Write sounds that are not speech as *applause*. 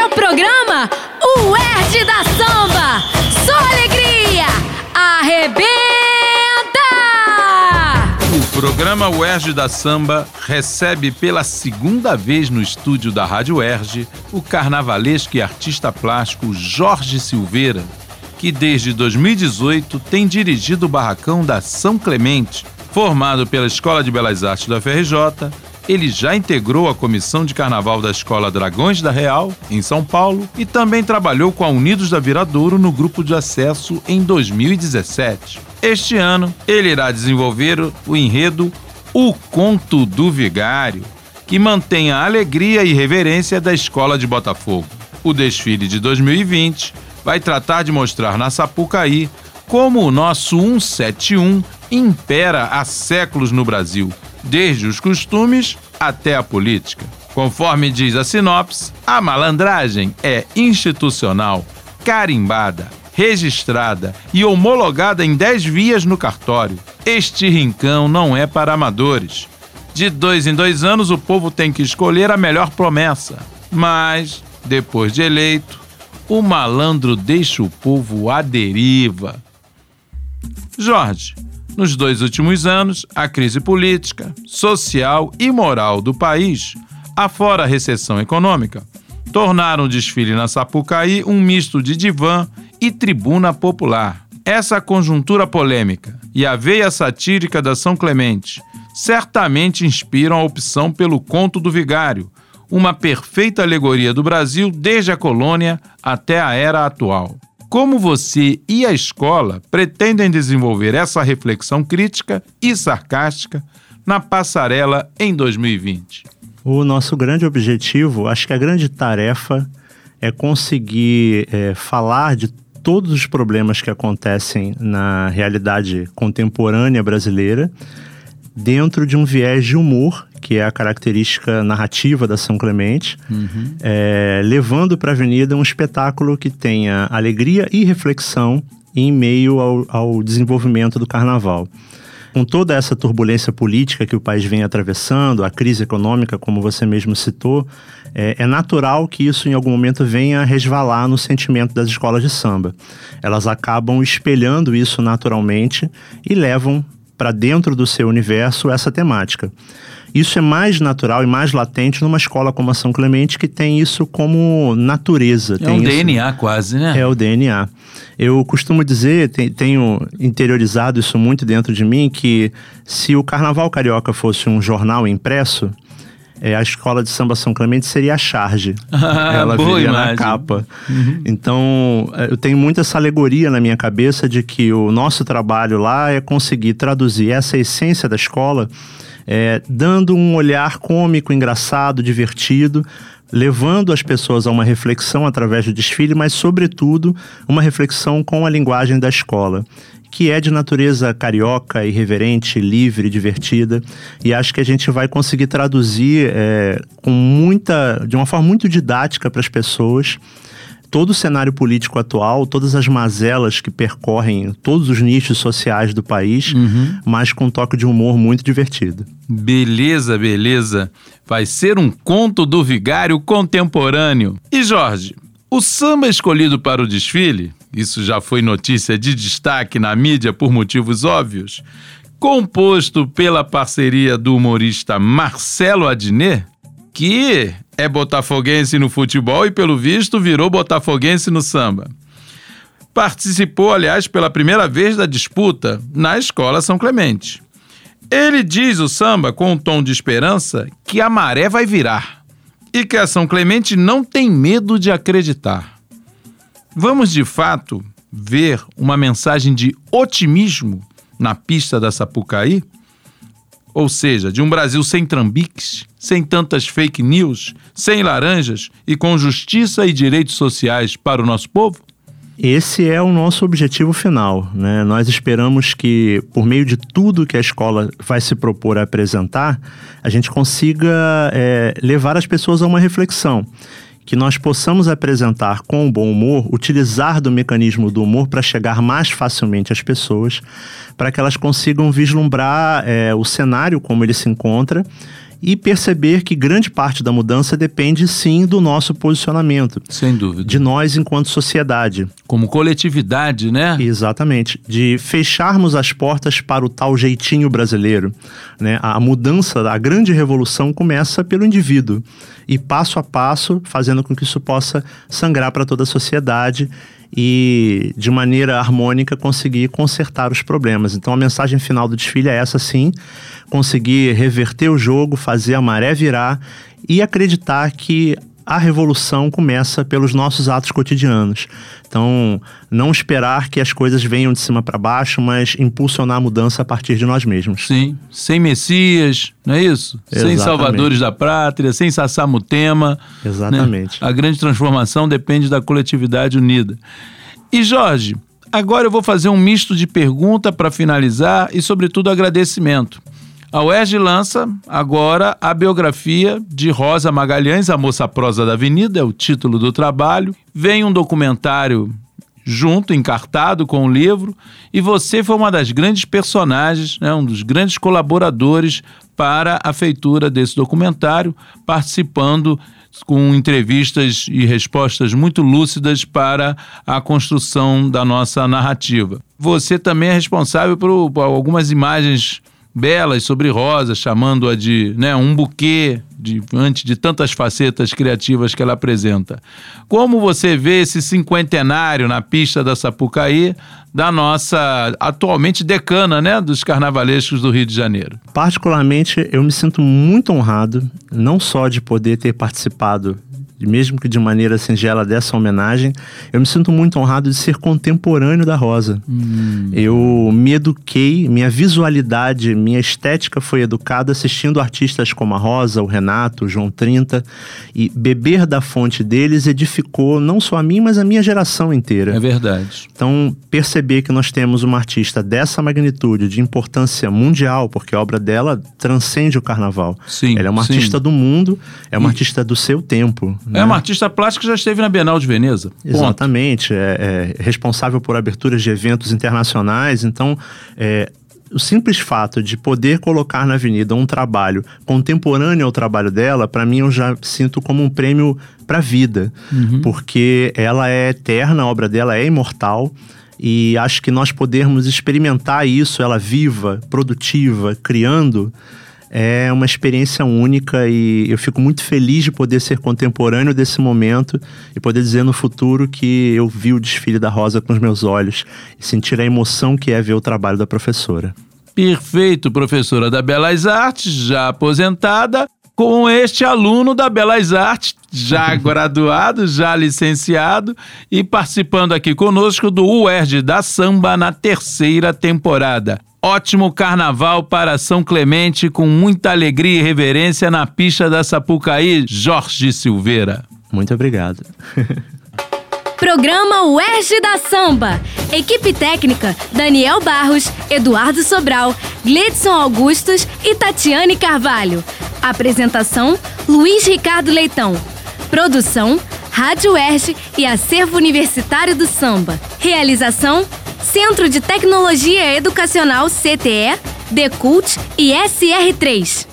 é o programa O Erd da Samba. Só alegria! Arrebenta! O programa UERJ da Samba recebe pela segunda vez no estúdio da Rádio UERJ o carnavalesco e artista plástico Jorge Silveira, que desde 2018 tem dirigido o barracão da São Clemente. Formado pela Escola de Belas Artes da FRJ, ele já integrou a comissão de carnaval da Escola Dragões da Real, em São Paulo, e também trabalhou com a Unidos da Viradouro no grupo de acesso em 2017. Este ano, ele irá desenvolver o enredo O Conto do Vigário, que mantém a alegria e reverência da Escola de Botafogo. O desfile de 2020 vai tratar de mostrar na Sapucaí como o nosso 171 impera há séculos no Brasil, desde os costumes até a política. Conforme diz a sinopse, a malandragem é institucional, carimbada, registrada e homologada em 10 vias no cartório. Este rincão não é para amadores. De dois em dois anos, o povo tem que escolher a melhor promessa. Mas, depois de eleito, o malandro deixa o povo à deriva. Jorge, nos dois últimos anos, a crise política, social e moral do país, afora a recessão econômica, tornaram o desfile na Sapucaí um misto de divã e tribuna popular. Essa conjuntura polêmica e a veia satírica da São Clemente certamente inspiram a opção pelo conto do vigário, uma perfeita alegoria do Brasil desde a colônia até a era atual. Como você e a escola pretendem desenvolver essa reflexão crítica e sarcástica na passarela em 2020? O nosso grande objetivo, acho que a grande tarefa é conseguir é, falar de todos os problemas que acontecem na realidade contemporânea brasileira dentro de um viés de humor, que é a característica narrativa da São Clemente, uhum. é, levando para a avenida um espetáculo que tenha alegria e reflexão em meio ao, ao desenvolvimento do carnaval com toda essa turbulência política que o país vem atravessando, a crise econômica, como você mesmo citou, é, é, natural que isso em algum momento venha a resvalar no sentimento das escolas de samba. Elas acabam espelhando isso naturalmente e levam para dentro do seu universo essa temática. Isso é mais natural e mais latente numa escola como a São Clemente, que tem isso como natureza. É um DNA quase, né? É o DNA. Eu costumo dizer, tenho interiorizado isso muito dentro de mim, que se o Carnaval Carioca fosse um jornal impresso, é, a escola de samba São Clemente seria a charge. *laughs* Ela viria imagem. na capa. Uhum. Então, é, eu tenho muito essa alegoria na minha cabeça de que o nosso trabalho lá é conseguir traduzir essa essência da escola, é, dando um olhar cômico, engraçado, divertido, levando as pessoas a uma reflexão através do desfile, mas, sobretudo, uma reflexão com a linguagem da escola que é de natureza carioca, irreverente, livre, divertida. E acho que a gente vai conseguir traduzir é, com muita, de uma forma muito didática para as pessoas todo o cenário político atual, todas as mazelas que percorrem todos os nichos sociais do país, uhum. mas com um toque de humor muito divertido. Beleza, beleza. Vai ser um conto do vigário contemporâneo. E Jorge, o samba escolhido para o desfile isso já foi notícia de destaque na mídia por motivos óbvios, composto pela parceria do humorista Marcelo Adnet, que é botafoguense no futebol e, pelo visto, virou botafoguense no samba. Participou, aliás, pela primeira vez da disputa na Escola São Clemente. Ele diz o samba com um tom de esperança que a maré vai virar e que a São Clemente não tem medo de acreditar. Vamos de fato ver uma mensagem de otimismo na pista da Sapucaí? Ou seja, de um Brasil sem trambiques, sem tantas fake news, sem laranjas e com justiça e direitos sociais para o nosso povo? Esse é o nosso objetivo final. Né? Nós esperamos que, por meio de tudo que a escola vai se propor a apresentar, a gente consiga é, levar as pessoas a uma reflexão que nós possamos apresentar com bom humor, utilizar do mecanismo do humor para chegar mais facilmente às pessoas, para que elas consigam vislumbrar é, o cenário como ele se encontra e perceber que grande parte da mudança depende sim do nosso posicionamento. Sem dúvida. De nós enquanto sociedade. Como coletividade, né? Exatamente. De fecharmos as portas para o tal jeitinho brasileiro. Né? A mudança, a grande revolução começa pelo indivíduo e passo a passo fazendo com que isso possa sangrar para toda a sociedade e, de maneira harmônica, conseguir consertar os problemas. Então, a mensagem final do desfile é essa, sim: conseguir reverter o jogo, fazer a maré virar e acreditar que a revolução começa pelos nossos atos cotidianos. Então, não esperar que as coisas venham de cima para baixo, mas impulsionar a mudança a partir de nós mesmos. Sim, sem Messias, não é isso? Exatamente. Sem salvadores da pátria, sem Sassamutema. Exatamente. Né? A grande transformação depende da coletividade unida. E Jorge, agora eu vou fazer um misto de pergunta para finalizar e, sobretudo, agradecimento. A UERJ lança agora a biografia de Rosa Magalhães, a moça prosa da Avenida, é o título do trabalho. Vem um documentário junto, encartado com o livro, e você foi uma das grandes personagens, né, um dos grandes colaboradores para a feitura desse documentário, participando com entrevistas e respostas muito lúcidas para a construção da nossa narrativa. Você também é responsável por, por algumas imagens belas sobre Rosa, chamando-a de né, um buquê diante de tantas facetas criativas que ela apresenta. Como você vê esse cinquentenário na pista da Sapucaí, da nossa atualmente decana né, dos carnavalescos do Rio de Janeiro? Particularmente, eu me sinto muito honrado, não só de poder ter participado mesmo que de maneira singela dessa homenagem, eu me sinto muito honrado de ser contemporâneo da Rosa. Hum. Eu me eduquei, minha visualidade, minha estética foi educada assistindo artistas como a Rosa, o Renato, o João 30, e beber da fonte deles edificou não só a mim, mas a minha geração inteira. É verdade. Então, perceber que nós temos uma artista dessa magnitude, de importância mundial, porque a obra dela transcende o carnaval. Sim, Ela é uma sim. artista do mundo, é uma e... artista do seu tempo. É né? uma artista plástica que já esteve na Bienal de Veneza. Ponto. Exatamente. É, é, responsável por aberturas de eventos internacionais. Então, é, o simples fato de poder colocar na avenida um trabalho contemporâneo ao trabalho dela, para mim eu já sinto como um prêmio para a vida, uhum. porque ela é eterna, a obra dela é imortal. E acho que nós podermos experimentar isso, ela viva, produtiva, criando, é uma experiência única e eu fico muito feliz de poder ser contemporâneo desse momento e poder dizer no futuro que eu vi o desfile da Rosa com os meus olhos e sentir a emoção que é ver o trabalho da professora. Perfeito, professora da Belas Artes, já aposentada, com este aluno da Belas Artes, já *laughs* graduado, já licenciado e participando aqui conosco do UERJ da Samba na terceira temporada. Ótimo carnaval para São Clemente, com muita alegria e reverência na pista da Sapucaí, Jorge Silveira. Muito obrigado. *laughs* Programa UERJ da Samba. Equipe técnica: Daniel Barros, Eduardo Sobral, Gledson Augustos e Tatiane Carvalho. Apresentação: Luiz Ricardo Leitão. Produção: Rádio UERJ e Acervo Universitário do Samba. Realização: Centro de Tecnologia Educacional CTE, Decult e SR3.